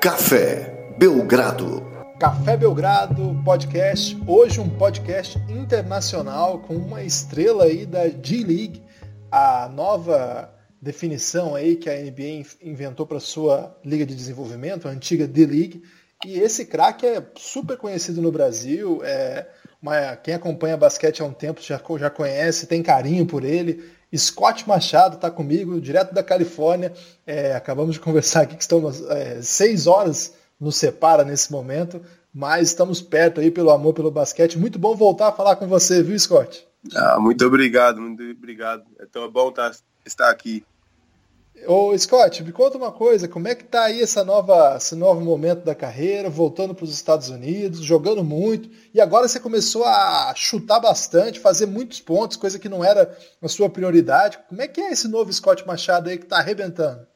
Café Belgrado. Café Belgrado podcast. Hoje um podcast internacional com uma estrela aí da G-League, a nova definição aí que a NBA inventou para sua liga de desenvolvimento, a antiga D-League. E esse craque é super conhecido no Brasil. É uma, quem acompanha basquete há um tempo já, já conhece, tem carinho por ele. Scott Machado está comigo, direto da Califórnia. É, acabamos de conversar aqui que estamos é, seis horas nos separa nesse momento, mas estamos perto aí pelo amor pelo basquete. Muito bom voltar a falar com você, viu, Scott? Ah, muito obrigado, muito obrigado. É tão bom tá, estar aqui. Ô Scott, me conta uma coisa, como é que tá aí essa nova, esse novo momento da carreira, voltando para os Estados Unidos, jogando muito, e agora você começou a chutar bastante, fazer muitos pontos, coisa que não era a sua prioridade. Como é que é esse novo Scott Machado aí que está arrebentando?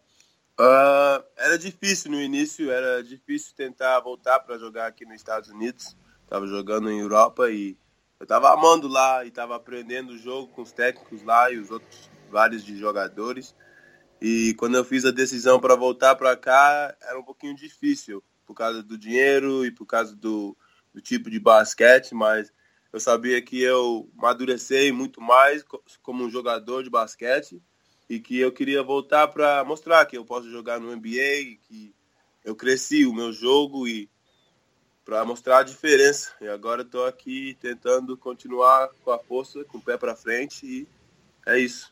Uh, era difícil no início, era difícil tentar voltar para jogar aqui nos Estados Unidos. Tava jogando em Europa e eu tava amando lá e tava aprendendo o jogo com os técnicos lá e os outros vários de jogadores. E quando eu fiz a decisão para voltar para cá, era um pouquinho difícil, por causa do dinheiro e por causa do, do tipo de basquete, mas eu sabia que eu amadurecei muito mais como um jogador de basquete e que eu queria voltar para mostrar que eu posso jogar no NBA, que eu cresci o meu jogo e para mostrar a diferença. E agora estou aqui tentando continuar com a força, com o pé para frente e é isso.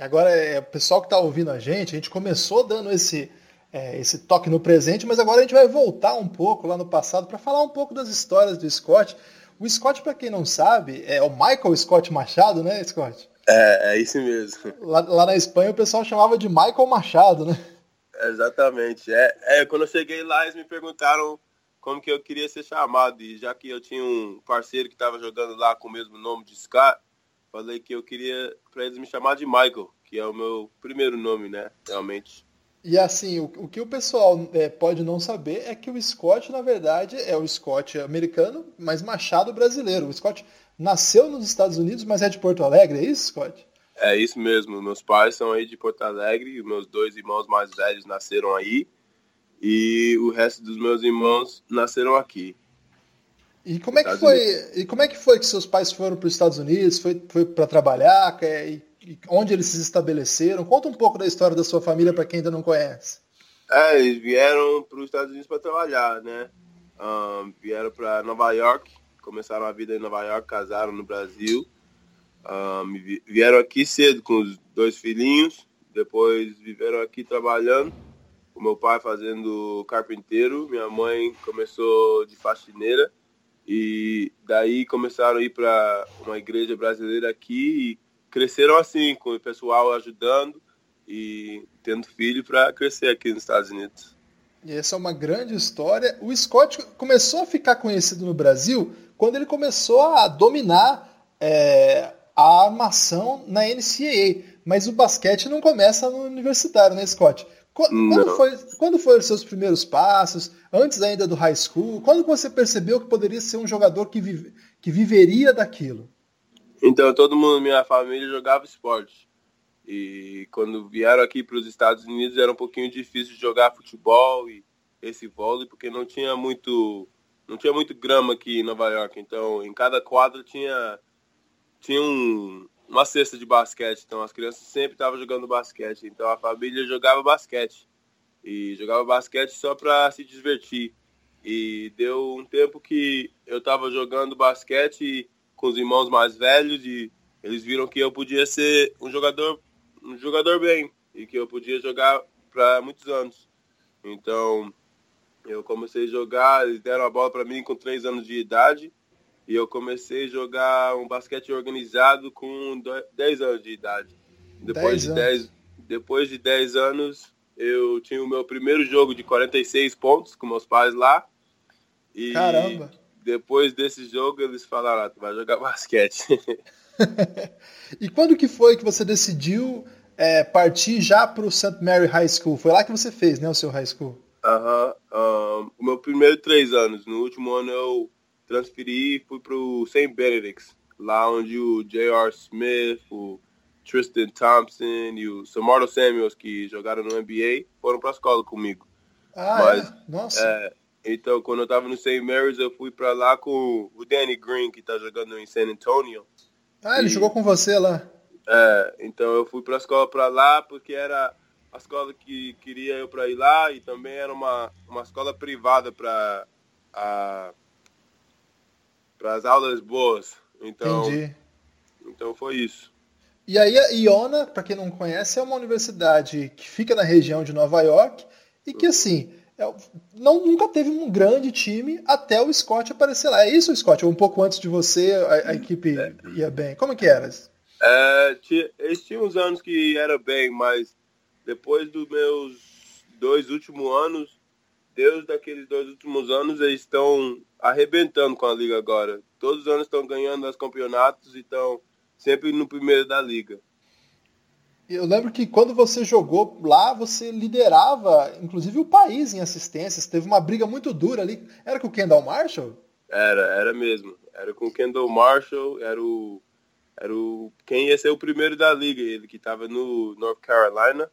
Agora, é, o pessoal que está ouvindo a gente, a gente começou dando esse, é, esse toque no presente, mas agora a gente vai voltar um pouco lá no passado para falar um pouco das histórias do Scott. O Scott, para quem não sabe, é o Michael Scott Machado, né, Scott? É, é isso mesmo. Lá, lá na Espanha o pessoal chamava de Michael Machado, né? Exatamente. É, é, quando eu cheguei lá, eles me perguntaram como que eu queria ser chamado. E já que eu tinha um parceiro que estava jogando lá com o mesmo nome de Scott, falei que eu queria para eles me chamar de Michael, que é o meu primeiro nome, né? Realmente. E assim, o, o que o pessoal é, pode não saber é que o Scott, na verdade, é o Scott americano, mas Machado brasileiro. O Scott nasceu nos Estados Unidos, mas é de Porto Alegre, é isso, Scott? É isso mesmo. Meus pais são aí de Porto Alegre, meus dois irmãos mais velhos nasceram aí e o resto dos meus irmãos nasceram aqui. E como é que foi? E como é que foi que seus pais foram para os Estados Unidos? Foi, foi para trabalhar? E, e onde eles se estabeleceram? Conta um pouco da história da sua família para quem ainda não conhece. É, eles vieram para os Estados Unidos para trabalhar, né? Um, vieram para Nova York, começaram a vida em Nova York, casaram no Brasil. Um, vieram aqui cedo com os dois filhinhos, depois viveram aqui trabalhando. O meu pai fazendo carpinteiro, minha mãe começou de faxineira e daí começaram a ir para uma igreja brasileira aqui e cresceram assim, com o pessoal ajudando e tendo filho para crescer aqui nos Estados Unidos. E essa é uma grande história. O Scott começou a ficar conhecido no Brasil quando ele começou a dominar é, a armação na NCAA. Mas o basquete não começa no universitário, né, Scott? Quando, foi, quando foram os seus primeiros passos, antes ainda do high school? Quando você percebeu que poderia ser um jogador que, vive, que viveria daquilo? Então, todo mundo, minha família jogava esporte. E quando vieram aqui para os Estados Unidos era um pouquinho difícil jogar futebol e esse vôlei, porque não tinha muito não tinha muito grama aqui em Nova York. Então, em cada quadra tinha tinha um, uma cesta de basquete, então as crianças sempre estavam jogando basquete. Então a família jogava basquete. E jogava basquete só para se divertir. E deu um tempo que eu estava jogando basquete com os irmãos mais velhos e eles viram que eu podia ser um jogador um jogador bem e que eu podia jogar para muitos anos. Então, eu comecei a jogar, eles deram a bola para mim com três anos de idade e eu comecei a jogar um basquete organizado com 10 anos de idade. Depois de 10, depois de 10 anos, eu tinha o meu primeiro jogo de 46 pontos com meus pais lá. E Caramba! Depois desse jogo, eles falaram, ah, tu vai jogar basquete. e quando que foi que você decidiu é, partir já para o St. Mary High School? Foi lá que você fez, né, o seu high school? Aham. Uh -huh. um, o meu primeiro três anos. No último ano eu transferi e fui pro St. Benedict's, lá onde o J.R. Smith, o Tristan Thompson e o Samardo Samuels, que jogaram no NBA, foram para a escola comigo. Ah, Mas, é? Nossa. É, então, quando eu tava no St. Mary's, eu fui pra lá com o Danny Green, que tá jogando em San Antonio. Ah, ele e, jogou com você lá? É, então eu fui pra escola pra lá porque era a escola que queria eu pra ir lá e também era uma, uma escola privada pra a, para as aulas boas. Então, Entendi. Então foi isso. E aí a Iona, para quem não conhece, é uma universidade que fica na região de Nova York e que assim, é, não, nunca teve um grande time até o Scott aparecer lá. É isso, Scott? Um pouco antes de você, a, a equipe ia bem. Como é que era? É, tinha, eles tinham uns anos que era bem, mas depois dos meus dois últimos anos, Deus daqueles dois últimos anos, eles estão arrebentando com a liga agora. Todos os anos estão ganhando os campeonatos e estão sempre no primeiro da liga. Eu lembro que quando você jogou lá, você liderava, inclusive, o país em assistências. Teve uma briga muito dura ali. Era com o Kendall Marshall? Era, era mesmo. Era com o Kendall Marshall, era o, era o quem ia ser o primeiro da liga, ele que estava no North Carolina.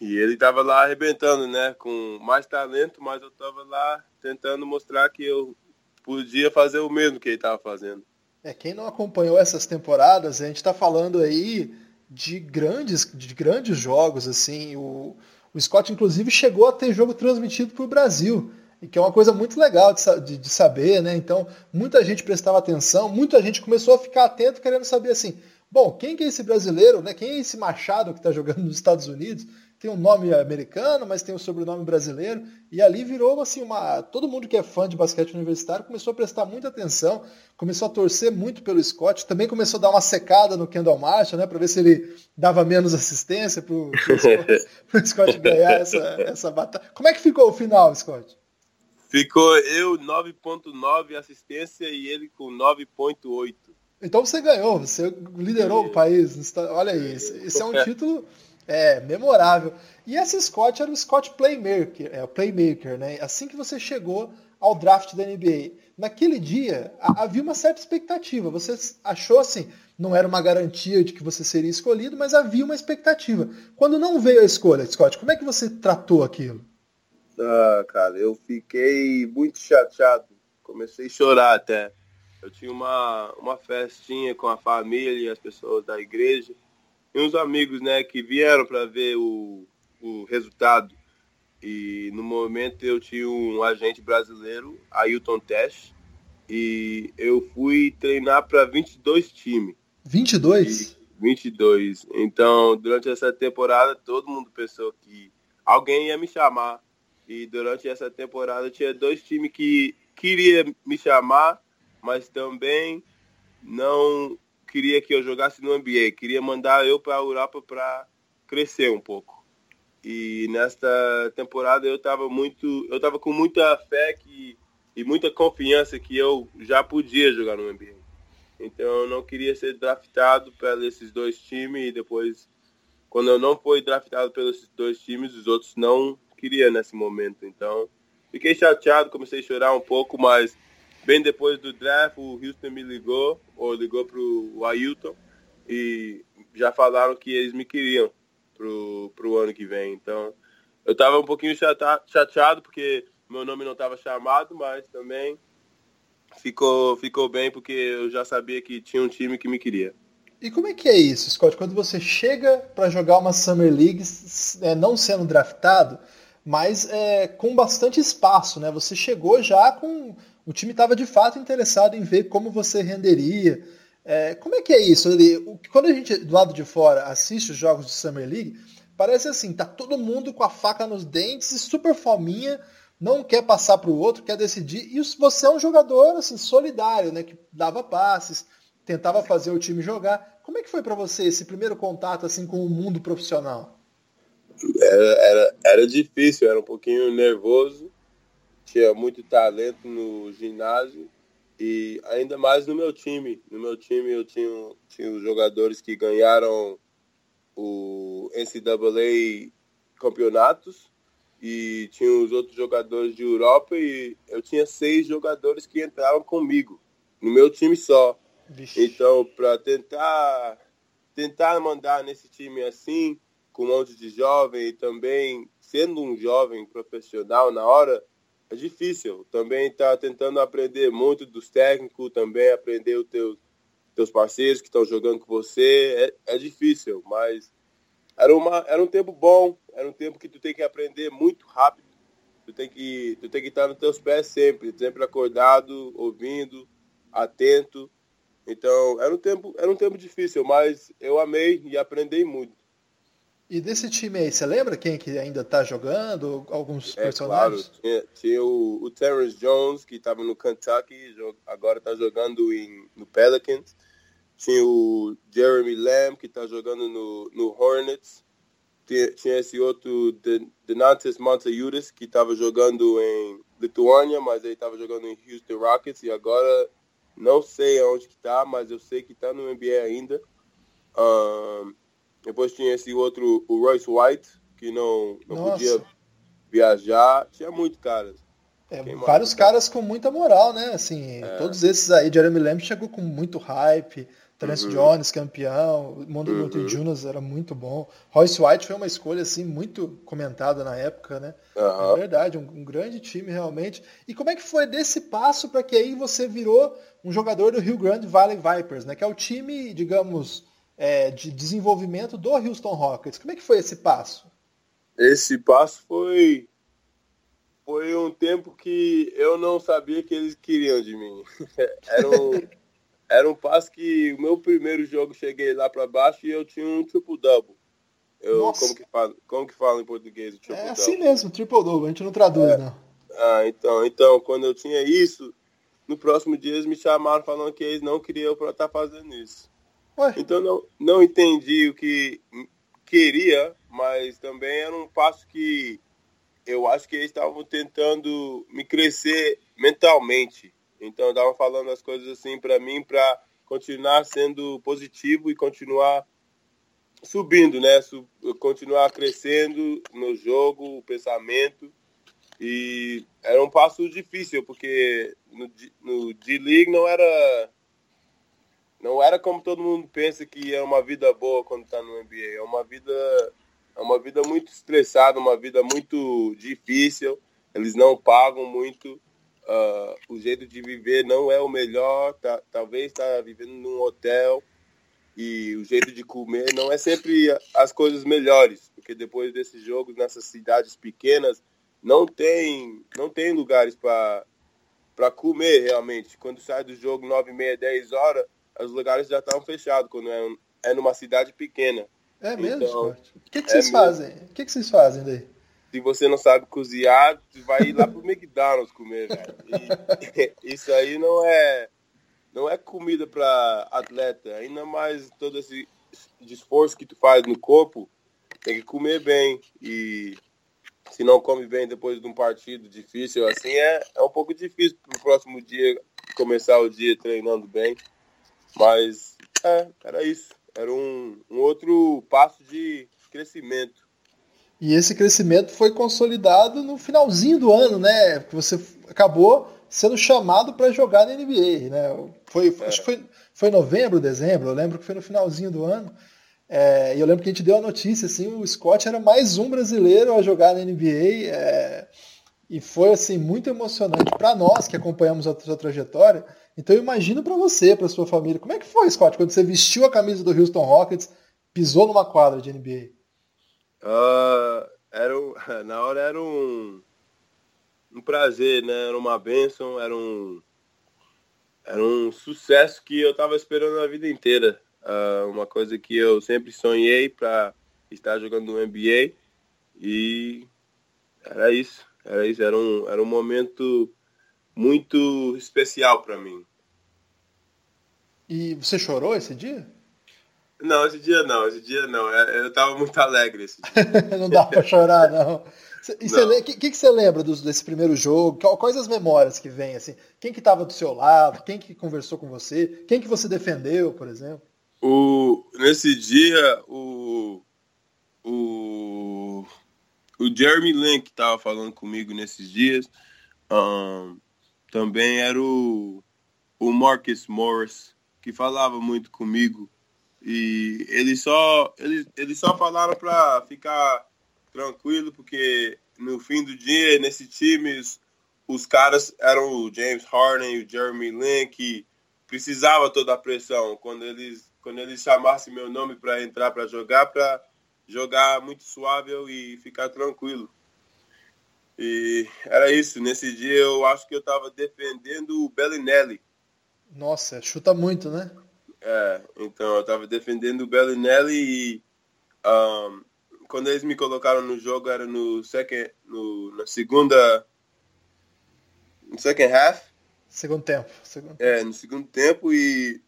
E ele estava lá arrebentando, né? Com mais talento, mas eu estava lá tentando mostrar que eu podia fazer o mesmo que ele estava fazendo. É, quem não acompanhou essas temporadas, a gente está falando aí de grandes, de grandes jogos, assim. O, o Scott, inclusive, chegou a ter jogo transmitido para o Brasil, e que é uma coisa muito legal de, de, de, saber, né? Então, muita gente prestava atenção, muita gente começou a ficar atento, querendo saber assim, bom, quem que é esse brasileiro, né? Quem é esse Machado que está jogando nos Estados Unidos? Tem um nome americano, mas tem o um sobrenome brasileiro, e ali virou assim uma. Todo mundo que é fã de basquete universitário começou a prestar muita atenção, começou a torcer muito pelo Scott, também começou a dar uma secada no Kendall Marshall, né, para ver se ele dava menos assistência para o Scott, Scott, ganhar essa, essa batalha. Como é que ficou o final, Scott? Ficou eu 9.9 assistência e ele com 9.8. Então você ganhou, você liderou o país. Olha aí, esse, esse é um título é, memorável. E esse Scott era o Scott Playmaker, é, o Playmaker, né? Assim que você chegou ao draft da NBA. Naquele dia, havia uma certa expectativa. Você achou assim, não era uma garantia de que você seria escolhido, mas havia uma expectativa. Quando não veio a escolha, Scott, como é que você tratou aquilo? Ah, cara, eu fiquei muito chateado. Comecei a chorar até. Eu tinha uma, uma festinha com a família e as pessoas da igreja e uns amigos, né, que vieram para ver o, o resultado. E no momento eu tinha um agente brasileiro, Ailton Tesh, e eu fui treinar para 22 times. 22? E 22. Então, durante essa temporada, todo mundo pensou que alguém ia me chamar. E durante essa temporada tinha dois times que queria me chamar, mas também não queria que eu jogasse no NBA, queria mandar eu para a Europa para crescer um pouco. E nesta temporada eu estava muito, eu estava com muita fé que, e muita confiança que eu já podia jogar no NBA. Então eu não queria ser draftado pelos dois times e depois, quando eu não fui draftado pelos dois times, os outros não queriam nesse momento. Então fiquei chateado, comecei a chorar um pouco, mas bem depois do draft, o Houston me ligou, ou ligou pro Ailton, e já falaram que eles me queriam pro, pro ano que vem. Então, eu tava um pouquinho chateado, porque meu nome não estava chamado, mas também ficou, ficou bem, porque eu já sabia que tinha um time que me queria. E como é que é isso, Scott? Quando você chega para jogar uma Summer League, é, não sendo draftado, mas é, com bastante espaço, né? Você chegou já com o time estava de fato interessado em ver como você renderia. É, como é que é isso? Ele, quando a gente do lado de fora assiste os jogos de Summer League, parece assim, tá todo mundo com a faca nos dentes e super fominha, não quer passar para o outro, quer decidir. E você é um jogador assim solidário, né, que dava passes, tentava fazer o time jogar. Como é que foi para você esse primeiro contato assim com o mundo profissional? Era, era, era difícil, era um pouquinho nervoso, tinha muito talento no ginásio e ainda mais no meu time. No meu time eu tinha, tinha os jogadores que ganharam o NCAA campeonatos e tinha os outros jogadores de Europa e eu tinha seis jogadores que entraram comigo no meu time só. Vixe. Então, para tentar tentar mandar nesse time assim, com um monte de jovem e também sendo um jovem profissional na hora, é difícil. Também está tentando aprender muito dos técnicos, também aprender os teus, teus parceiros que estão jogando com você. É, é difícil, mas era, uma, era um tempo bom, era um tempo que tu tem que aprender muito rápido. Tu tem que, tu tem que estar nos teus pés sempre, sempre acordado, ouvindo, atento. Então, era um tempo, era um tempo difícil, mas eu amei e aprendi muito. E desse time aí, você lembra quem que ainda está jogando? Alguns é, personagens? Claro, tinha, tinha o, o, Terrence Jones, que estava no Kentucky, agora está jogando em, no Pelicans. Tinha o Jeremy Lamb, que está jogando no, no Hornets. Tinha, tinha esse outro, Denantes Montaiutas, que estava jogando em Lituânia, mas ele estava jogando em Houston Rockets. E agora, não sei aonde que está, mas eu sei que está no NBA ainda. Um, depois tinha esse outro, o Royce White, que não, não podia viajar. Tinha muito caras. É, vários caras com muita moral, né? Assim, é. todos esses aí, Jeremy Lamb chegou com muito hype. Terence uhum. Jones, campeão. Mondo uhum. Jonas era muito bom. Royce White foi uma escolha, assim, muito comentada na época, né? Uhum. É verdade, um, um, grande time, realmente. E como é que foi desse passo para que aí você virou um jogador do Rio Grande Valley Vipers, né? Que é o time, digamos, é, de desenvolvimento do Houston Rockets. Como é que foi esse passo? Esse passo foi foi um tempo que eu não sabia que eles queriam de mim. era, um, era um passo que o meu primeiro jogo cheguei lá para baixo e eu tinha um triple-double. Eu, como, que fala, como que fala em português o triple-double? É assim mesmo, triple-double, a gente não traduz, é. não. Ah, então, então, quando eu tinha isso, no próximo dia eles me chamaram falando que eles não queriam eu estar fazendo isso. Ué? Então não, não entendi o que queria, mas também era um passo que eu acho que eles estavam tentando me crescer mentalmente. Então estavam falando as coisas assim para mim para continuar sendo positivo e continuar subindo, né? continuar crescendo no jogo, o pensamento. E era um passo difícil, porque no, no D-League não era não era como todo mundo pensa que é uma vida boa quando está no NBA. É uma vida é uma vida muito estressada, uma vida muito difícil. Eles não pagam muito. Uh, o jeito de viver não é o melhor. Tá, talvez está vivendo num hotel e o jeito de comer não é sempre as coisas melhores, porque depois desses jogos nessas cidades pequenas não tem não tem lugares para para comer realmente. Quando sai do jogo 9 e meia, 10 horas, os lugares já estavam fechados quando é, é numa cidade pequena. É mesmo, então, O que, que vocês é fazem? O que, que vocês fazem daí? Se você não sabe cozinhar, vai ir lá pro McDonald's comer, velho. isso aí não é não é comida para atleta, ainda mais todo esse esforço que tu faz no corpo, tem que comer bem e se não come bem depois de um partido difícil assim é, é um pouco difícil pro próximo dia começar o dia treinando bem. Mas é, era isso. Era um, um outro passo de crescimento. E esse crescimento foi consolidado no finalzinho do ano, né? Porque você acabou sendo chamado para jogar na NBA, né? Foi, é. Acho que foi, foi novembro, dezembro, eu lembro que foi no finalzinho do ano. É, e eu lembro que a gente deu a notícia, assim, o Scott era mais um brasileiro a jogar na NBA. É, e foi, assim, muito emocionante para nós que acompanhamos a sua trajetória então eu imagino para você, para sua família, como é que foi, Scott, quando você vestiu a camisa do Houston Rockets, pisou numa quadra de NBA? Uh, ah, era um, na hora era um, um prazer, né? Era uma bênção, era um, era um sucesso que eu estava esperando a vida inteira. Uh, uma coisa que eu sempre sonhei para estar jogando no NBA e era isso, era isso, era um, era um momento muito especial para mim. E você chorou esse dia? Não, esse dia não, esse dia não. É, eu tava muito alegre esse dia. não dá pra chorar, não. o que, que, você lembra dos, desse primeiro jogo? Quais as memórias que vem, assim? Quem que tava do seu lado? Quem que conversou com você? Quem que você defendeu, por exemplo? O, nesse dia, o, o, o Jeremy Link tava falando comigo nesses dias. Um, também era o, o Marcus Morris, que falava muito comigo. E eles só, eles, eles só falaram para ficar tranquilo, porque no fim do dia, nesse time, os, os caras eram o James Harden e o Jeremy Lin, que precisava toda a pressão. Quando eles, quando eles chamassem meu nome para entrar para jogar, para jogar muito suave e ficar tranquilo. E era isso. Nesse dia eu acho que eu estava defendendo o Bellinelli. Nossa, chuta muito, né? É, então eu estava defendendo o Bellinelli e um, quando eles me colocaram no jogo era no second, no, na segunda no second half. Segundo tempo. Segundo É, no segundo tempo e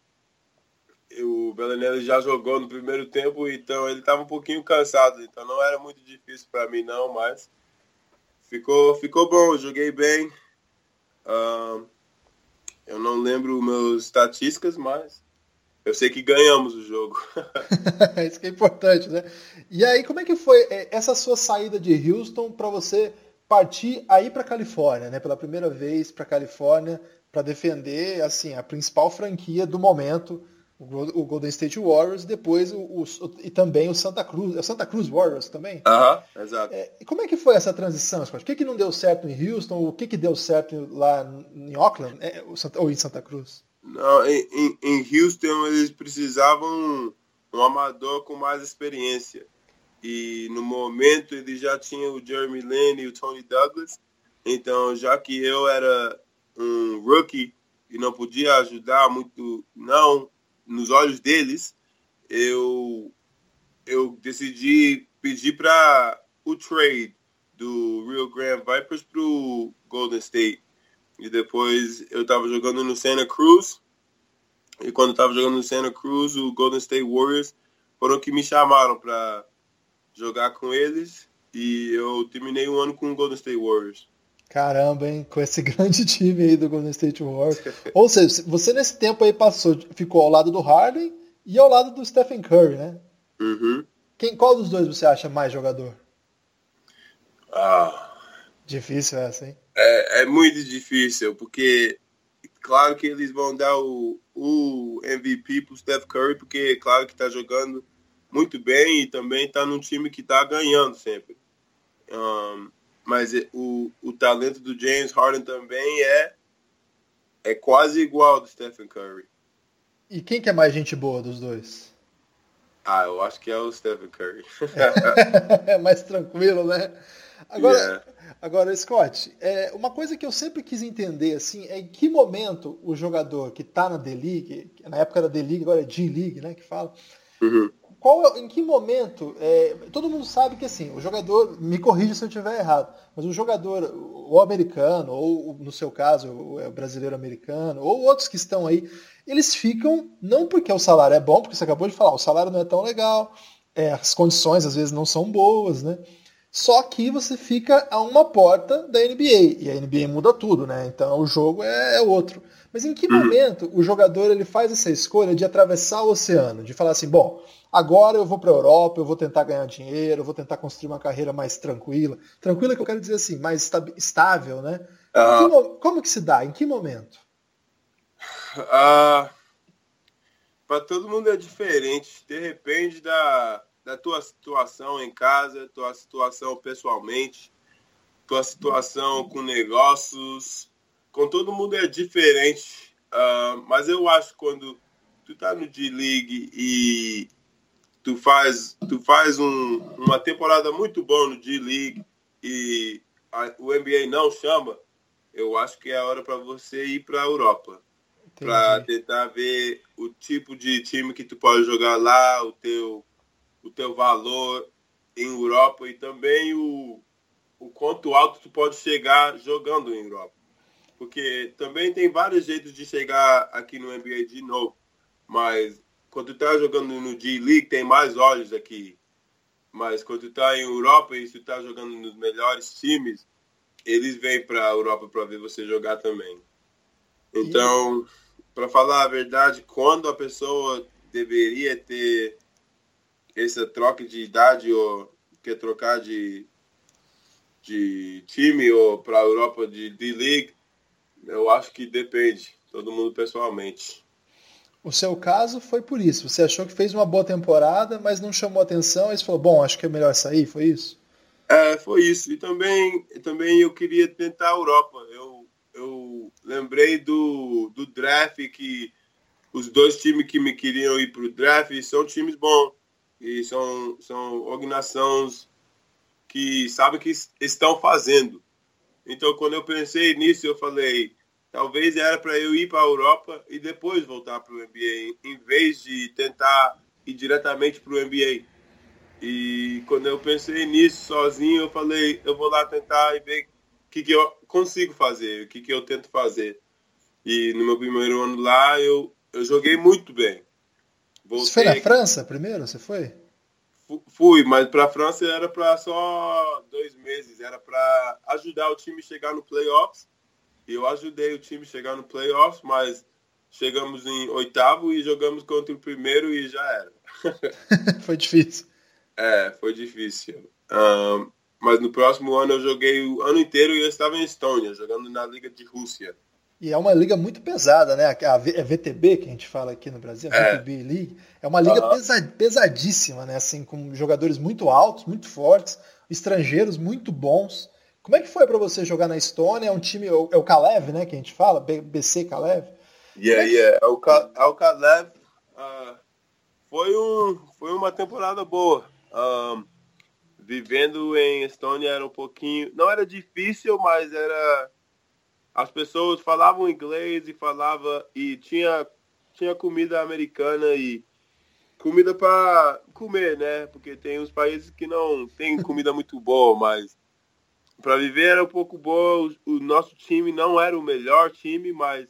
o Bellinelli já jogou no primeiro tempo, então ele estava um pouquinho cansado, então não era muito difícil para mim não, mas ficou, ficou bom, joguei bem. Um, eu não lembro meus estatísticas, mas eu sei que ganhamos o jogo. Isso que é importante, né? E aí, como é que foi é, essa sua saída de Houston para você partir aí para Califórnia, né? Pela primeira vez para Califórnia para defender assim a principal franquia do momento, o Golden State Warriors, depois o, o, e também o Santa Cruz, é o Santa Cruz Warriors também. Aham, uh -huh, exato. É, como é que foi essa transição, Scott? O que, que não deu certo em Houston? O que, que deu certo lá em Oakland é, ou em Santa Cruz? Não, em, em Houston eles precisavam um amador com mais experiência. E no momento eles já tinham o Jeremy Lin e o Tony Douglas. Então, já que eu era um rookie e não podia ajudar muito, não, nos olhos deles, eu, eu decidi pedir para o trade do Rio Grande Vipers para o Golden State. E depois eu estava jogando no Santa Cruz. E quando estava jogando no Santa Cruz, o Golden State Warriors foram que me chamaram para jogar com eles. E eu terminei o ano com o Golden State Warriors. Caramba, hein? Com esse grande time aí do Golden State Warriors. Ou seja, você nesse tempo aí passou, ficou ao lado do Harden e ao lado do Stephen Curry, né? Uhum. Quem, qual dos dois você acha mais jogador? Ah. Difícil essa, hein? É, é muito difícil, porque claro que eles vão dar o, o MVP pro Steph Curry, porque claro que tá jogando muito bem e também tá num time que tá ganhando sempre. Um, mas o, o talento do James Harden também é é quase igual ao do Stephen Curry. E quem que é mais gente boa dos dois? Ah, eu acho que é o Stephen Curry. é mais tranquilo, né? Agora, yeah. agora Scott, é, uma coisa que eu sempre quis entender assim é em que momento o jogador que está na D-League, na época era D-League, agora é G-League, né, que fala, uhum. Qual, em que momento, é, todo mundo sabe que assim, o jogador, me corrija se eu estiver errado, mas o jogador, o americano, ou no seu caso, o brasileiro americano, ou outros que estão aí, eles ficam, não porque o salário é bom, porque você acabou de falar, o salário não é tão legal, é, as condições às vezes não são boas, né? Só que você fica a uma porta da NBA. E a NBA muda tudo, né? Então o jogo é, é outro. Mas em que momento o jogador ele faz essa escolha de atravessar o oceano? De falar assim, bom, agora eu vou para a Europa, eu vou tentar ganhar dinheiro, eu vou tentar construir uma carreira mais tranquila. Tranquila que eu quero dizer assim, mais estável, né? Uhum. Como, como, que se dá? Em que momento? Uh, para todo mundo é diferente. Depende da da tua situação em casa, tua situação pessoalmente, tua situação com negócios, com todo mundo é diferente. Uh, mas eu acho que quando tu tá no D-League e tu faz, tu faz um, uma temporada muito boa no D-League e a, o NBA não chama, eu acho que é a hora para você ir para a Europa. Para tentar ver o tipo de time que tu pode jogar lá, o teu o teu valor em Europa e também o, o quanto alto tu pode chegar jogando em Europa. Porque também tem vários jeitos de chegar aqui no NBA de novo. Mas quando tu tá jogando no G-League, tem mais olhos aqui. Mas quando tu tá em Europa e tu tá jogando nos melhores times, eles vêm para a Europa para ver você jogar também. Então, para falar a verdade, quando a pessoa deveria ter essa troca de idade ou quer trocar de, de time ou para a Europa de D-League, eu acho que depende, todo mundo pessoalmente. O seu caso foi por isso. Você achou que fez uma boa temporada, mas não chamou atenção e você falou, bom, acho que é melhor sair, foi isso? É, foi isso. E também, também eu queria tentar a Europa. Eu, eu lembrei do, do draft que os dois times que me queriam ir para o draft são times bons e são, são organizações que sabem o que estão fazendo. Então, quando eu pensei nisso, eu falei, talvez era para eu ir para a Europa e depois voltar para o NBA, em vez de tentar ir diretamente para o NBA. E quando eu pensei nisso sozinho, eu falei, eu vou lá tentar e ver o que, que eu consigo fazer, o que, que eu tento fazer. E no meu primeiro ano lá, eu, eu joguei muito bem. Voltei... Você foi na França primeiro? Você foi? Fui, mas para a França era para só dois meses. Era para ajudar o time a chegar no playoffs. E eu ajudei o time a chegar no playoffs, mas chegamos em oitavo e jogamos contra o primeiro e já era. foi difícil. É, foi difícil. Um, mas no próximo ano eu joguei o ano inteiro e eu estava em Estônia, jogando na Liga de Rússia. E é uma liga muito pesada, né? A VTB, que a gente fala aqui no Brasil, a é. VTB League. É uma liga uhum. pesadíssima, né? Assim, com jogadores muito altos, muito fortes, estrangeiros muito bons. Como é que foi para você jogar na Estônia? É um time, é o Kalev, né? Que a gente fala, BC Kalev. Yeah, yeah. É o, é o Kalev uh, foi, um, foi uma temporada boa. Um, vivendo em Estônia era um pouquinho. Não era difícil, mas era as pessoas falavam inglês e falava e tinha tinha comida americana e comida para comer, né? Porque tem uns países que não tem comida muito boa, mas para viver era um pouco boa. O, o, nosso time não era o melhor time, mas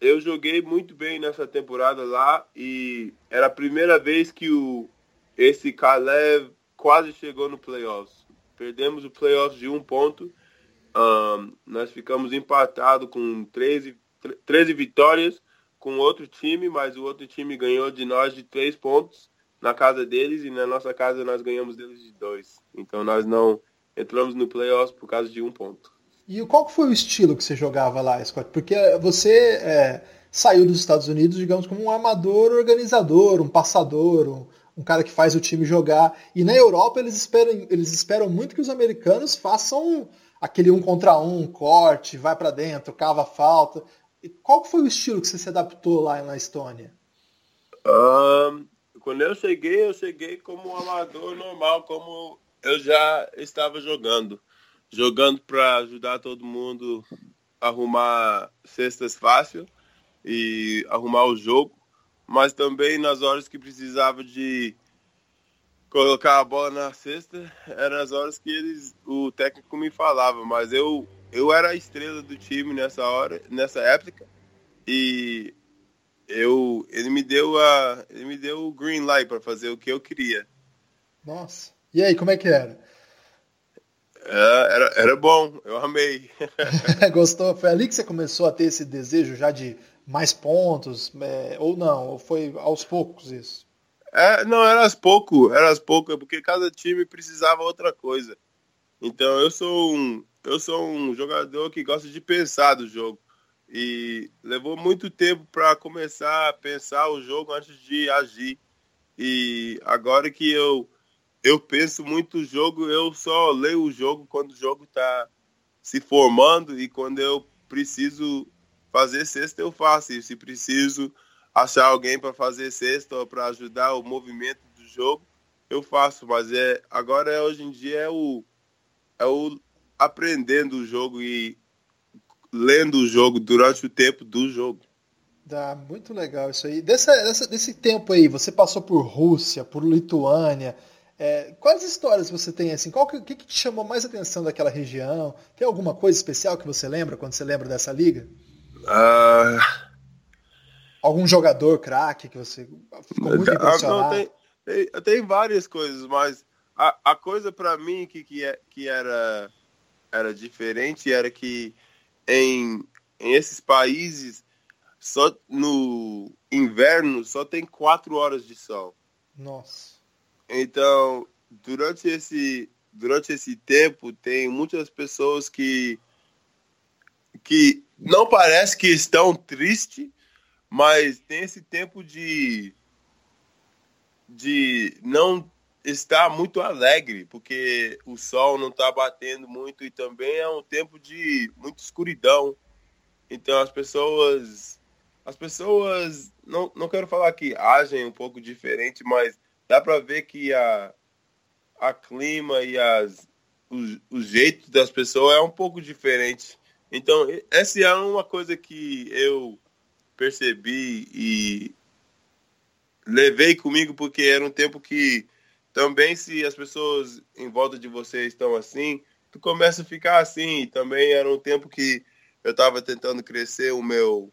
eu joguei muito bem nessa temporada lá e era a primeira vez que o esse Kalev quase chegou no playoffs. Perdemos o playoffs de um ponto um, nós ficamos empatados com 13, 13 vitórias com outro time, mas o outro time ganhou de nós de três pontos na casa deles e na nossa casa nós ganhamos deles de dois. Então nós não entramos no playoffs por causa de um ponto. E qual foi o estilo que você jogava lá, Scott? Porque você é, saiu dos Estados Unidos, digamos, como um armador organizador, um passador, um, um, cara que faz o time jogar. E na Europa eles esperam, eles esperam muito que os americanos façam aquele um contra um, corte, vai para dentro, cava falta. E qual foi o estilo que você se adaptou lá na Estônia? Um, quando eu cheguei, eu cheguei como um amador normal, como eu já estava jogando. Jogando para ajudar todo mundo a arrumar cestas fácil e arrumar o jogo, mas também nas horas que precisava de colocar a bola na cesta eram as horas que eles, o técnico me falava, mas eu eu era a estrela do time nessa hora, nessa época e eu ele me deu a ele me deu o green light para fazer o que eu queria. Nossa. E aí, como é que era? É, era, era bom, eu amei. Gostou? Foi ali que você começou a ter esse desejo já de mais pontos, é, ou não? Ou foi aos poucos isso? É, não, era as pouco, era as pouco, porque cada time precisava outra coisa. Então eu sou um, eu sou um jogador que gosta de pensar do jogo e levou muito tempo para começar a pensar o jogo antes de agir. E agora que eu eu penso muito o jogo, eu só leio o jogo quando o jogo está se formando e quando eu preciso fazer cesta eu faço. E se preciso achar alguém para fazer cesta ou para ajudar o movimento do jogo, eu faço. Mas é agora é, hoje em dia é o é o aprendendo o jogo e lendo o jogo durante o tempo do jogo. Dá muito legal isso aí. Dessa, dessa, desse tempo aí, você passou por Rússia, por Lituânia. É, quais histórias você tem assim? Qual que, que, que te chamou mais atenção daquela região? Tem alguma coisa especial que você lembra quando você lembra dessa liga? Uh, Algum jogador craque que você ficou muito impressionado? Não, tem, tem, tem, várias coisas, mas a, a coisa para mim que, que, é, que era, era diferente era que em, em esses países, só no inverno, só tem quatro horas de sol. Nossa. Então, durante esse, durante esse tempo, tem muitas pessoas que, que não parece que estão tristes, mas tem esse tempo de de não estar muito alegre, porque o sol não está batendo muito e também é um tempo de muita escuridão. Então as pessoas as pessoas não, não quero falar que agem um pouco diferente, mas dá para ver que a a clima e as o, o jeito das pessoas é um pouco diferente. Então, essa é uma coisa que eu percebi e levei comigo porque era um tempo que também se as pessoas em volta de você estão assim, tu começa a ficar assim. Também era um tempo que eu estava tentando crescer o meu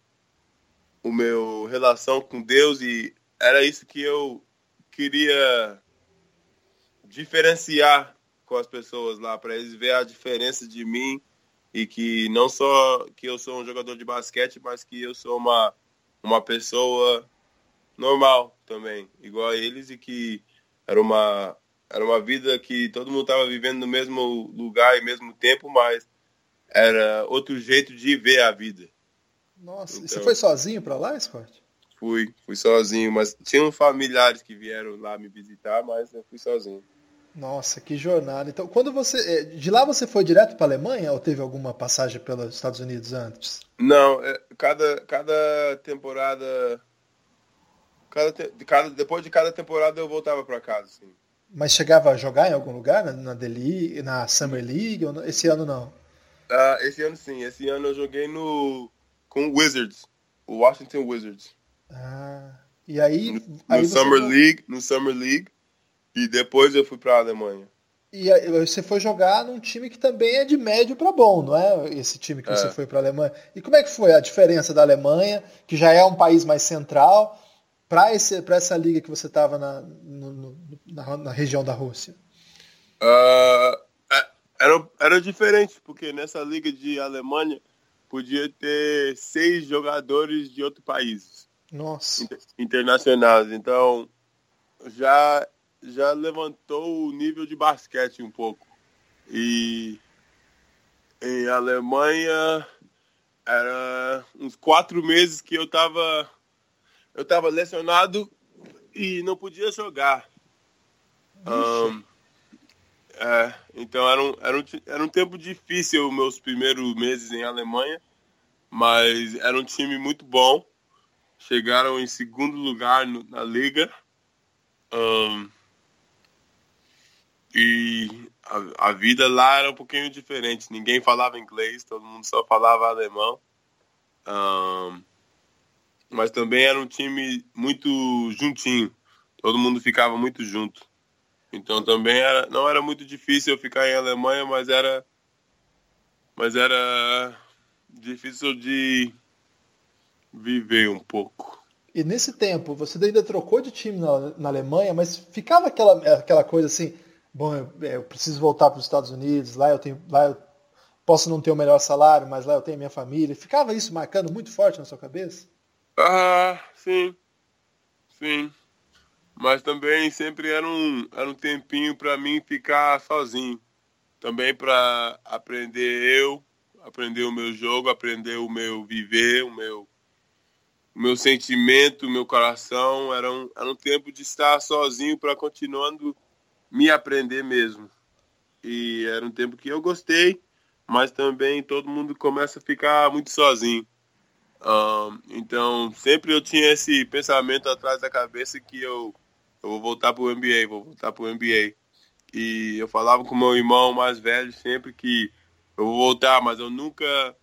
o meu relação com Deus e era isso que eu queria diferenciar com as pessoas lá para eles ver a diferença de mim e que não só que eu sou um jogador de basquete, mas que eu sou uma uma pessoa normal também, igual a eles e que era uma era uma vida que todo mundo estava vivendo no mesmo lugar e mesmo tempo, mas era outro jeito de ver a vida. Nossa, então, você foi sozinho para lá, Scott? Fui, fui sozinho, mas tinham familiares que vieram lá me visitar, mas eu fui sozinho. Nossa, que jornada. Então, quando você. Eh, de lá você foi direto para a Alemanha ou teve alguma passagem pelos Estados Unidos antes? Não, é, cada, cada temporada. Cada, cada, depois de cada temporada eu voltava para casa, sim. Mas chegava a jogar em algum lugar? Na, na, Deli, na Summer League? Ou esse ano não? Uh, esse ano sim. Esse ano eu joguei no com o Wizards. O Washington Wizards. Ah. E aí. No, aí no Summer League. No Summer League. E depois eu fui para a Alemanha. E você foi jogar num time que também é de médio para bom, não é? Esse time que é. você foi para a Alemanha. E como é que foi a diferença da Alemanha, que já é um país mais central, para essa liga que você estava na, na, na, região da Rússia? Uh, era, era diferente, porque nessa liga de Alemanha podia ter seis jogadores de outro país. Nossa. Inter, internacionais. Então já já levantou o nível de basquete um pouco. E em Alemanha era uns quatro meses que eu estava eu tava lesionado e não podia jogar. Um, é, então era um, era, um, era um tempo difícil meus primeiros meses em Alemanha, mas era um time muito bom. Chegaram em segundo lugar no, na liga. Um, e a, a, vida lá era um pouquinho diferente. Ninguém falava inglês, todo mundo só falava alemão. Um, mas também era um time muito juntinho. Todo mundo ficava muito junto. Então também era, não era muito difícil eu ficar em Alemanha, mas era mas era difícil de viver um pouco. E nesse tempo, você ainda trocou de time na, na Alemanha, mas ficava aquela, aquela coisa assim, bom, eu, é, eu preciso voltar para os Estados Unidos, lá eu tenho, lá eu posso não ter o melhor salário, mas lá eu tenho minha família. Ficava isso marcando muito forte na sua cabeça? Ah, sim, sim. Mas também sempre era um, era um tempinho para mim ficar sozinho. Também para aprender eu, aprender o meu jogo, aprender o meu viver, o meu, meu sentimento, o meu coração. Era um, era um tempo de estar sozinho para continuando me aprender mesmo. E era um tempo que eu gostei, mas também todo mundo começa a ficar muito sozinho. Um, então, sempre eu tinha esse pensamento atrás da cabeça que eu, eu vou voltar para o NBA, vou voltar para o NBA. E eu falava com meu irmão mais velho sempre que eu vou voltar, mas eu nunca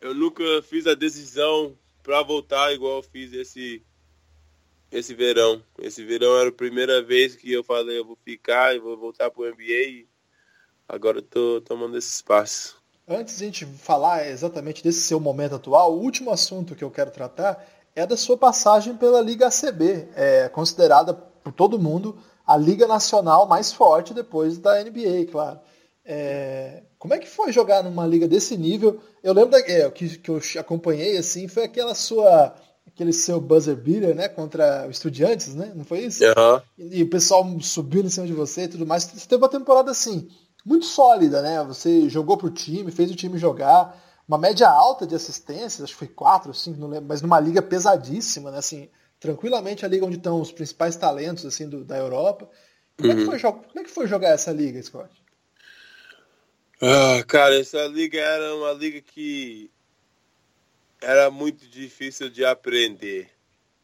eu nunca fiz a decisão para voltar igual eu fiz esse esse verão. Esse verão era a primeira vez que eu falei eu vou ficar e vou voltar para o NBA e agora tô tomando esse espaço. Antes de a gente falar exatamente desse seu momento atual, o último assunto que eu quero tratar é da sua passagem pela Liga ACB, é considerada por todo mundo a liga nacional mais forte depois da NBA, claro. É, como é que foi jogar numa liga desse nível? Eu lembro da, é, que, que eu acompanhei assim, foi aquela sua aquele seu buzzer beater, né, contra o Estudiantes, né? Não foi isso? Uhum. E, e, o pessoal subindo em cima de você e tudo mais. Você teve uma temporada assim muito sólida, né? Você jogou pro time, fez o time jogar, uma média alta de assistências, acho que foi 4, 5, não lembro, mas numa liga pesadíssima, né? Assim, tranquilamente a liga onde estão os principais talentos assim do, da Europa. Como, uhum. é foi, como, é que foi, jogar essa liga, Scott? Ah, cara, essa liga era uma liga que era muito difícil de aprender,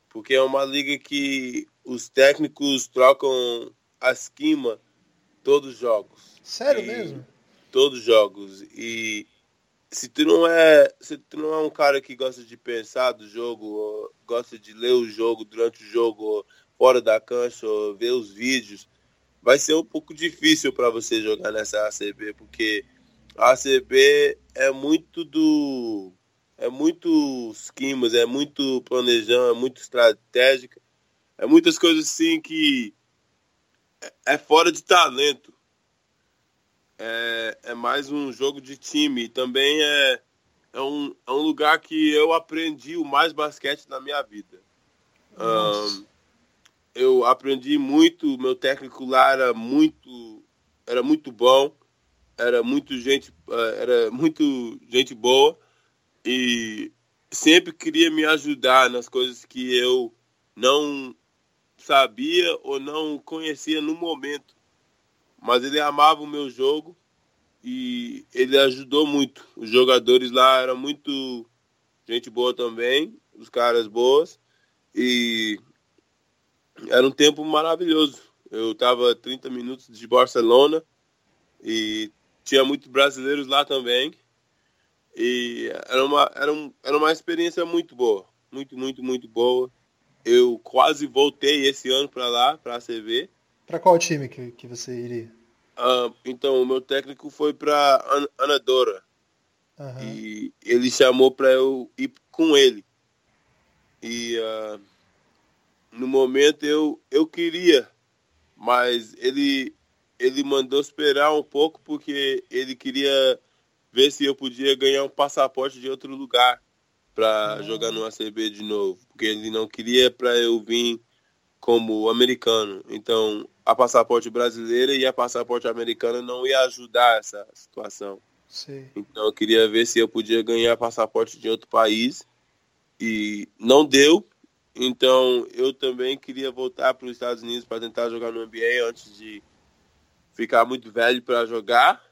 porque é uma liga que os técnicos trocam a esquema todos os jogos. Sério mesmo? Todos os jogos e se tu não é se tu não é um cara que gosta de pensar do jogo gosta de ler o jogo durante o jogo fora da cancha ou ver os vídeos vai ser um pouco difícil para você jogar nessa ACB porque a ACB é muito do é muito esquemas é muito planejão é muito estratégica é muitas coisas assim que é, é fora de talento é, é mais um jogo de time. Também é, é, um, é um lugar que eu aprendi o mais basquete na minha vida. Um, eu aprendi muito, meu técnico lá era muito, era muito bom, era muito gente, é, era muito gente boa e sempre queria me ajudar nas coisas que eu não sabia ou não conhecia no momento mas ele amava o meu jogo e ele ajudou muito. Os jogadores lá eram muito gente boa também, os caras boas e era um tempo maravilhoso. Eu estava 30 minutos de Barcelona e tinha muitos brasileiros lá também. E era uma, era, um, era uma experiência muito boa. Muito, muito, muito boa. Eu quase voltei esse ano para lá, para a CV. Para qual time que, que você iria? Uh, então, o meu técnico foi para An Anadora. Uhum. E ele chamou para eu ir com ele. E uh, no momento eu, eu queria, mas ele, ele mandou esperar um pouco porque ele queria ver se eu podia ganhar um passaporte de outro lugar para uhum. jogar no ACB de novo. Porque ele não queria para eu vir como americano. Então, a passaporte brasileira e a passaporte americana não ia ajudar essa situação. Sim. Então, eu queria ver se eu podia ganhar passaporte de outro país e não deu. Então, eu também queria voltar para os Estados Unidos para tentar jogar no NBA antes de ficar muito velho para jogar.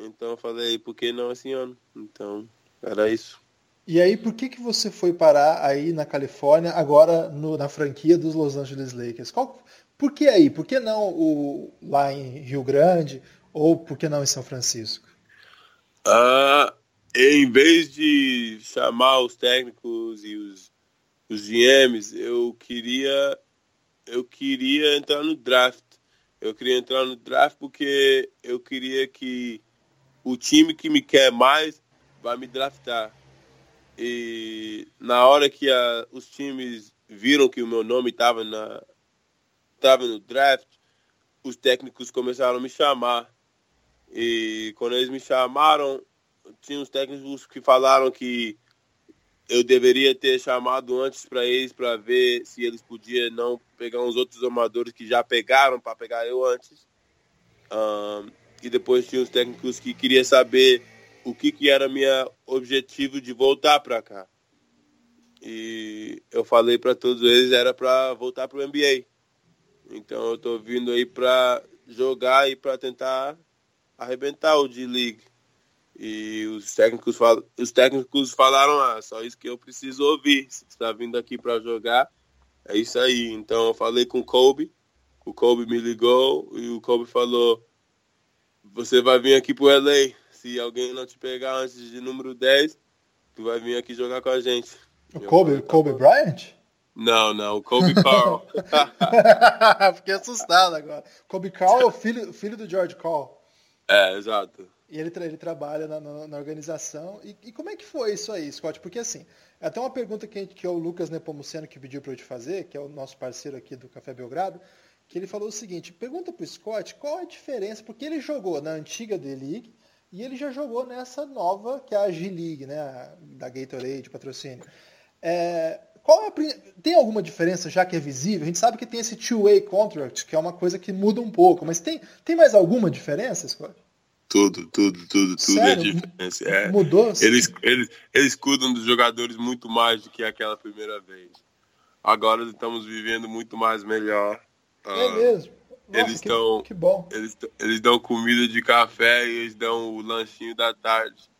Então, eu falei, por que não esse ano? Então, era isso. E aí, por que, que você foi parar aí na Califórnia, agora no, na franquia dos Los Angeles Lakers? Qual, por que aí? Por que não o, lá em Rio Grande? Ou por que não em São Francisco? Uh, em vez de chamar os técnicos e os, os GMs, eu queria, eu queria entrar no draft. Eu queria entrar no draft porque eu queria que o time que me quer mais vai me draftar. E na hora que a, os times viram que o meu nome estava tava no draft, os técnicos começaram a me chamar. E quando eles me chamaram, tinha uns técnicos que falaram que eu deveria ter chamado antes para eles para ver se eles podiam não pegar uns outros amadores que já pegaram para pegar eu antes. Um, e depois tinha os técnicos que queria saber o que, que era meu objetivo de voltar para cá. E eu falei para todos eles era para voltar para o NBA. Então eu tô vindo aí para jogar e para tentar arrebentar o D-League. E os técnicos, fal... os técnicos falaram, ah, só isso que eu preciso ouvir. Se está vindo aqui para jogar, é isso aí. Então eu falei com o Kobe, o Kobe me ligou e o Kobe falou, você vai vir aqui pro LA se alguém não te pegar antes de número 10, tu vai vir aqui jogar com a gente. O Kobe, falei, tá Kobe Bryant? Não, não, o Kobe Carl. Fiquei assustado agora. Kobe Carl é o filho, filho do George Carl. É, exato. E ele, ele trabalha na, na, na organização. E, e, como é que foi isso aí, Scott? Porque assim, é até uma pergunta que, que é o Lucas Nepomuceno que pediu para eu te fazer, que é o nosso parceiro aqui do Café Belgrado, que ele falou o seguinte, pergunta para o Scott qual a diferença, porque ele jogou na antiga D-League, e ele já jogou nessa nova, que é a G-League, né, da Gatorade, patrocínio. É, qual é a, tem alguma diferença já que é visível? A gente sabe que tem esse two-way contract, que é uma coisa que muda um pouco, mas tem, tem mais alguma diferença, Scott? Tudo, tudo, tudo, tudo é diferença. É. Mudou? Eles, eles, eles cuidam dos jogadores muito mais do que aquela primeira vez. Agora estamos vivendo muito mais melhor. É uh, mesmo. Nossa, eles que, dão, que bom. Eles, eles dão comida de café e eles dão o lanchinho da tarde.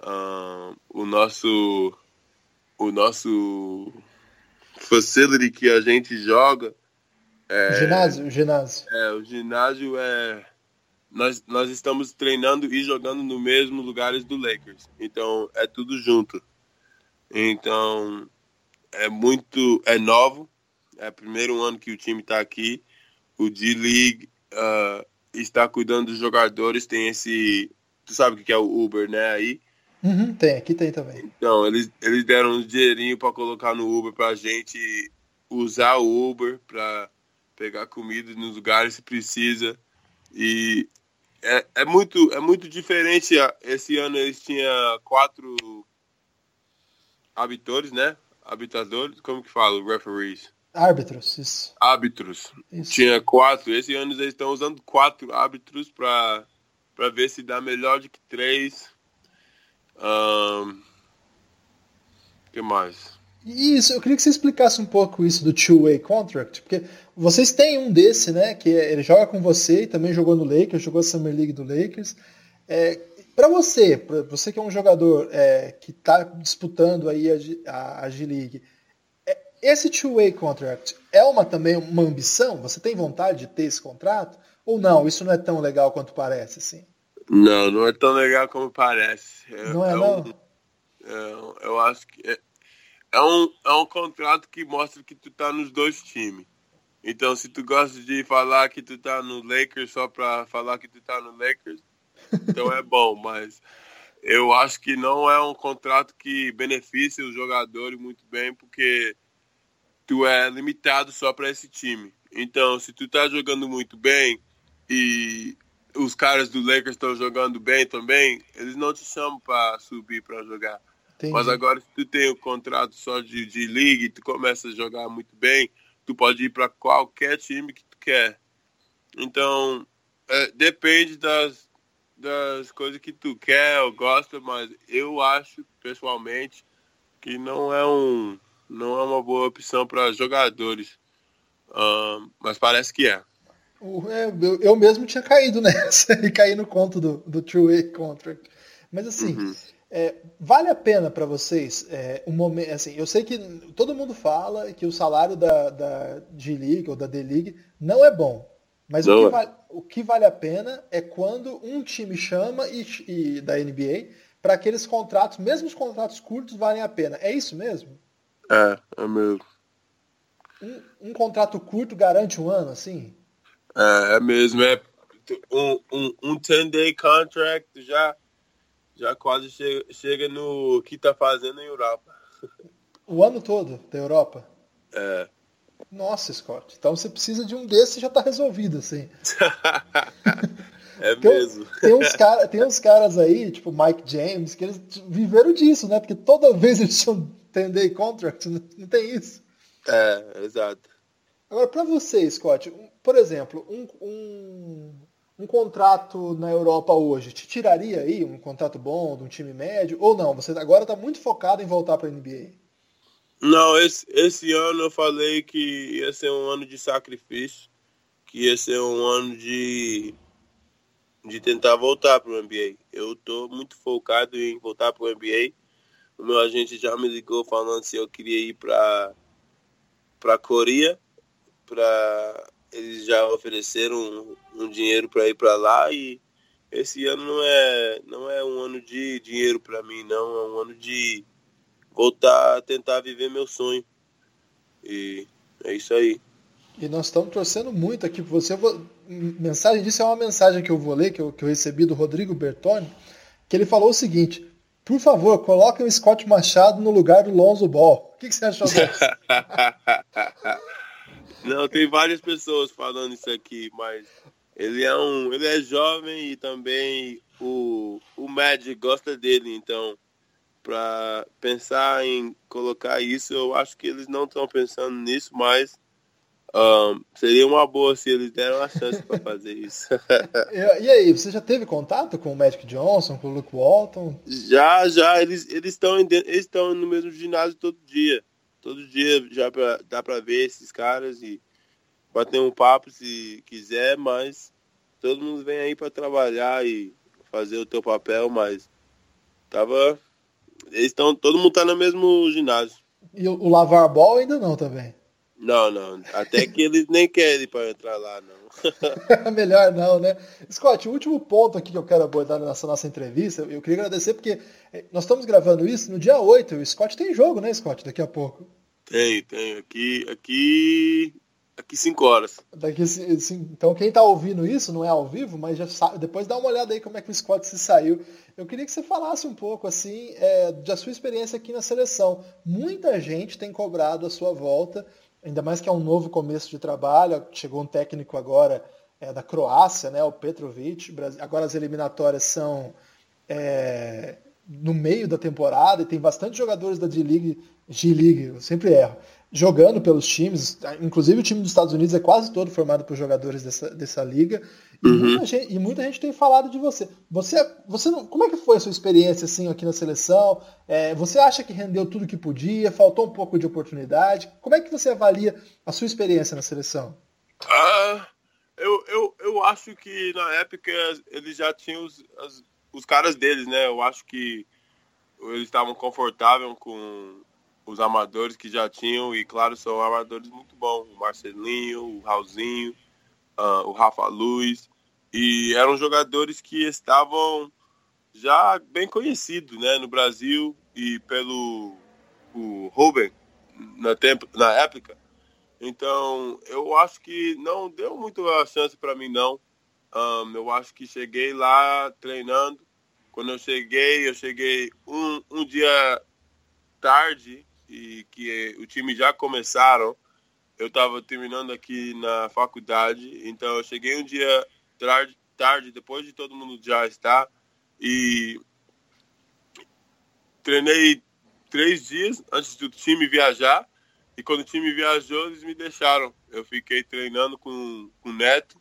Uh, o nosso o nosso facility que a gente joga é, ginásio, o ginásio. É, o ginásio é nós, nós estamos treinando e jogando no mesmo lugares do Lakers. Então é tudo junto. Então é muito é novo. É o primeiro ano que o time está aqui. O D League uh, está cuidando dos jogadores. Tem esse, tu sabe o que é o Uber, né? Aí. Uhum, tem, aqui tem também. Então eles eles deram um dinheirinho para colocar no Uber para a gente usar o Uber para pegar comida nos lugares se precisa. E é, é, muito, é muito diferente. Esse ano eles tinham quatro habitores, né? Habitadores, como que fala? Referees. Árbitros, isso. Árbitros. Isso. Tinha quatro. Esse ano eles estão usando quatro árbitros para ver se dá melhor do que três. Um, que mais? Isso, eu queria que você explicasse um pouco isso do two-way contract, porque vocês têm um desse, né? Que é, ele joga com você e também jogou no Lakers, jogou a Summer League do Lakers. É, para você, para você que é um jogador é, que está disputando aí a, a, G-League, é, esse two-way contract é uma também uma ambição? Você tem vontade de ter esse contrato? Ou não? Isso não é tão legal quanto parece, assim? Não, não é tão legal como parece. É, não é, é não? Um, é, eu acho que é um, é um contrato que mostra que tu tá nos dois times. Então, se tu gosta de falar que tu tá no Lakers só pra falar que tu tá no Lakers, então é bom, mas eu acho que não é um contrato que beneficia os jogadores muito bem, porque tu é limitado só para esse time. Então, se tu tá jogando muito bem e os caras do Lakers estão jogando bem também, eles não te chamam para subir para jogar. Entendi. Mas agora, se tu tem o um contrato só de, de liga e tu começa a jogar muito bem, tu pode ir para qualquer time que tu quer. Então, é, depende das, das coisas que tu quer ou gosta, mas eu acho, pessoalmente, que não é, um, não é uma boa opção para jogadores. Um, mas parece que é. é eu, eu, mesmo tinha caído nessa e caí no conto do, do True Way Contract. Mas assim, uhum. É, vale a pena para vocês é, um momento assim eu sei que todo mundo fala que o salário da, da G-League ou da D-League não é bom mas o que, é. vale, o que, vale, a pena é quando um time chama e, e da NBA para aqueles contratos mesmo os contratos curtos valem a pena é isso mesmo é é mesmo um, um contrato curto garante um ano assim é, é mesmo é um, um, um 10 day contract já já quase chega, chega no que tá fazendo em Europa. O ano todo da Europa? É. Nossa, Scott. Então você precisa de um desses e já tá resolvido, assim. é mesmo. Tem uns, cara, tem uns caras aí, tipo Mike James, que eles viveram disso, né? Porque toda vez eles tinham 10 day contract, não tem isso. É, exato. Agora, para você, Scott, por exemplo, um, um, um contrato na Europa hoje te tiraria aí um contrato bom de um time médio? Ou não? Você agora está muito focado em voltar para a NBA? Não, esse, esse ano eu falei que ia ser um ano de sacrifício, que ia ser um ano de, de tentar voltar para o NBA. Eu estou muito focado em voltar para o NBA. O meu agente já me ligou falando se eu queria ir para para Coreia para eles já ofereceram um, um dinheiro para ir para lá e esse ano não é não é um ano de dinheiro para mim não é um ano de voltar a tentar viver meu sonho e é isso aí e nós estamos torcendo muito aqui por você mensagem disso é uma mensagem que eu vou ler que eu, que eu recebi do Rodrigo Bertoni que ele falou o seguinte por favor coloque o Scott Machado no lugar do Lonzo Ball. O que, que você achou disso? Não, tem várias pessoas falando isso aqui, mas ele é um, ele é jovem e também o o Magic gosta dele, então para pensar em colocar isso, eu acho que eles não estão pensando nisso, mas um, seria uma boa se eles deram a chance para fazer isso. e, aí, você já teve contato com o Magic Johnson, com o Luke Walton? Já, já. Eles estão eles estão no mesmo ginásio todo dia. Todo dia já pra, dá para ver esses caras e bater um papo se quiser, mas todo mundo vem aí para trabalhar e fazer o teu papel, mas tava eles estão todo mundo tá no mesmo ginásio. E o, lavar ball ainda não também. Não, não. Até que eles nem querem para entrar lá, não. Melhor não, né? Scott, o último ponto aqui que eu quero abordar nessa nossa entrevista, eu queria agradecer porque eh, nós estamos gravando isso no dia 8. O Scott tem jogo, né, Scott? Daqui a pouco. Tem, tem. Aqui, aqui Daqui cinco horas. Daqui, então quem está ouvindo isso não é ao vivo, mas já sabe, depois dá uma olhada aí como é que o Scott se saiu. Eu queria que você falasse um pouco assim é, da sua experiência aqui na seleção. Muita gente tem cobrado a sua volta, ainda mais que é um novo começo de trabalho. Chegou um técnico agora é, da Croácia, né, o Petrovic. Agora as eliminatórias são é, no meio da temporada e tem bastante jogadores da G-League, G-League, eu sempre erro, jogando pelos times, inclusive o time dos Estados Unidos é quase todo formado por jogadores dessa, dessa liga, e, uhum. muita gente, e, muita gente, tem falado de você. Você, você não, como é que foi a sua experiência assim aqui na seleção? É, você acha que rendeu tudo que podia? Faltou um pouco de oportunidade? Como é que você avalia a sua experiência na seleção? Uh, eu, eu, eu acho que na época eles já tinham os, as, os caras deles, né? Eu acho que eles estavam confortáveis com os amadores que já tinham, e claro, são amadores muito bons, o Marcelinho, o Raulzinho, uh, o Rafa Luz, e eram jogadores que estavam já bem conhecidos né, no Brasil e pelo o Ruben na, tempo, na época. Então, eu acho que não deu muito a chance para mim, não. Um, eu acho que cheguei lá treinando. Quando eu cheguei, eu cheguei um, um dia tarde e que o time já começaram. Eu estava terminando aqui na faculdade, então eu cheguei um dia tarde, tarde, depois de todo mundo já estar, e treinei três dias antes do time viajar. E quando o time viajou, eles me deixaram. Eu fiquei treinando com, com o Neto.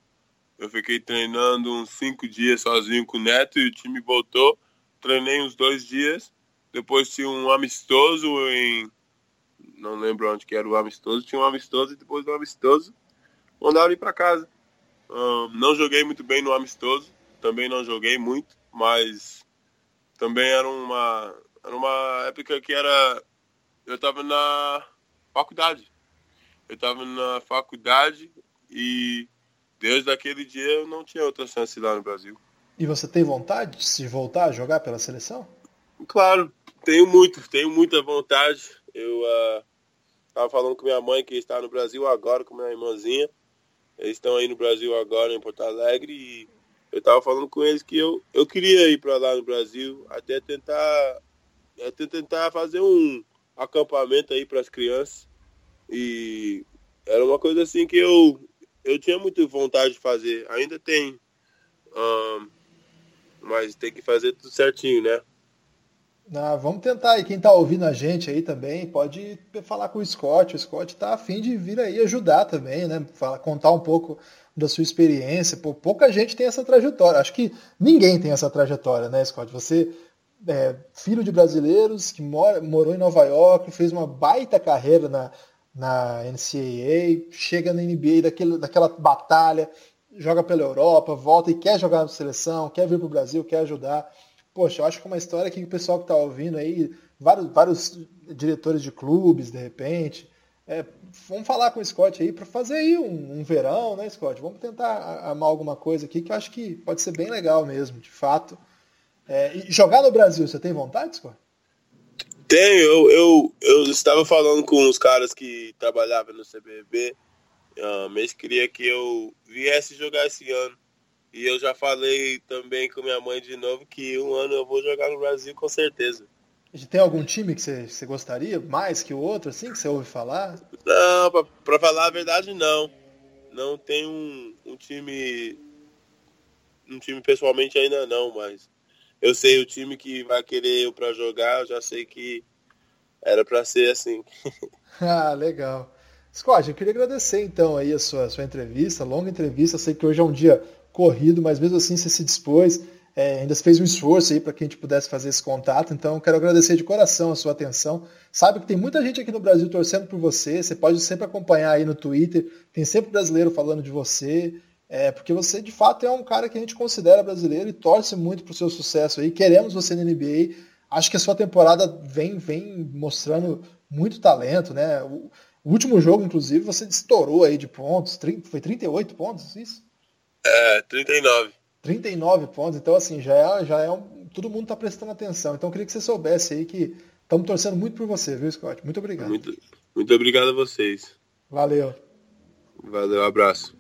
Eu fiquei treinando uns cinco dias sozinho com o Neto e o time voltou. Treinei uns dois dias. Depois tinha um amistoso em não lembro onde que era o amistoso, tinha um amistoso e depois do amistoso mandaram ir para casa. Um, não joguei muito bem no amistoso, também não joguei muito, mas também era uma, era uma época que era. Eu estava na faculdade. Eu estava na faculdade e desde aquele dia eu não tinha outra chance lá no Brasil. E você tem vontade de se voltar a jogar pela seleção? Claro, tenho muito, tenho muita vontade. Eu uh, Tava falando com minha mãe que está no Brasil agora, com minha irmãzinha. Eles estão aí no Brasil agora, em Porto Alegre. E eu tava falando com eles que eu, eu queria ir para lá no Brasil, até tentar, até tentar fazer um acampamento aí para as crianças. E era uma coisa assim que eu, eu tinha muita vontade de fazer. Ainda tem. Um, mas tem que fazer tudo certinho, né? Ah, vamos tentar aí. Quem está ouvindo a gente aí também pode falar com o Scott. O Scott está afim de vir aí ajudar também, né? Falar, contar um pouco da sua experiência. Pô, pouca gente tem essa trajetória. Acho que ninguém tem essa trajetória, né, Scott? Você é filho de brasileiros que mora, morou em Nova York, fez uma baita carreira na, na NCAA, chega na NBA daquele, daquela batalha, joga pela Europa, volta e quer jogar na seleção, quer vir para o Brasil, quer ajudar poxa, eu acho que é uma história que o pessoal que está ouvindo aí, vários, vários diretores de clubes, de repente, é, vamos falar com o Scott aí para fazer aí um, um, verão, né, Scott? Vamos tentar armar alguma coisa aqui que eu acho que pode ser bem legal mesmo, de fato. É, e jogar no Brasil, você tem vontade, Scott? Tenho, eu, eu, eu estava falando com os caras que trabalhavam no CBB, um, eles que eu viesse jogar esse ano. E eu já falei também com minha mãe de novo que um ano eu vou jogar no Brasil com certeza. Tem algum time que você, você gostaria mais que o outro, assim, que você ouve falar? Não, pra, pra falar a verdade, não. Não tem um, um time. Um time pessoalmente ainda não, mas eu sei o time que vai querer eu pra jogar, eu já sei que era pra ser assim. ah, legal. Scott, eu queria agradecer então aí a sua, sua entrevista, longa entrevista. Eu sei que hoje é um dia corrido, mas mesmo assim você se dispôs, é, ainda fez um esforço aí para que a gente pudesse fazer esse contato. Então, quero agradecer de coração a sua atenção. Sabe que tem muita gente aqui no Brasil torcendo por você. Você pode sempre acompanhar aí no Twitter. Tem sempre brasileiro falando de você. É, porque você de fato é um cara que a gente considera brasileiro e torce muito para o seu sucesso aí. Queremos você na NBA. Acho que a sua temporada vem, vem mostrando muito talento, né? O, o último jogo, inclusive, você estourou aí de pontos. 30, foi 38 pontos, isso? É, 39. 39 pontos. Então, assim, já é, já é um. Todo mundo está prestando atenção. Então, eu queria que você soubesse aí que estamos torcendo muito por você, viu, Scott? Muito obrigado. Muito, muito obrigado a vocês. Valeu. Valeu, abraço.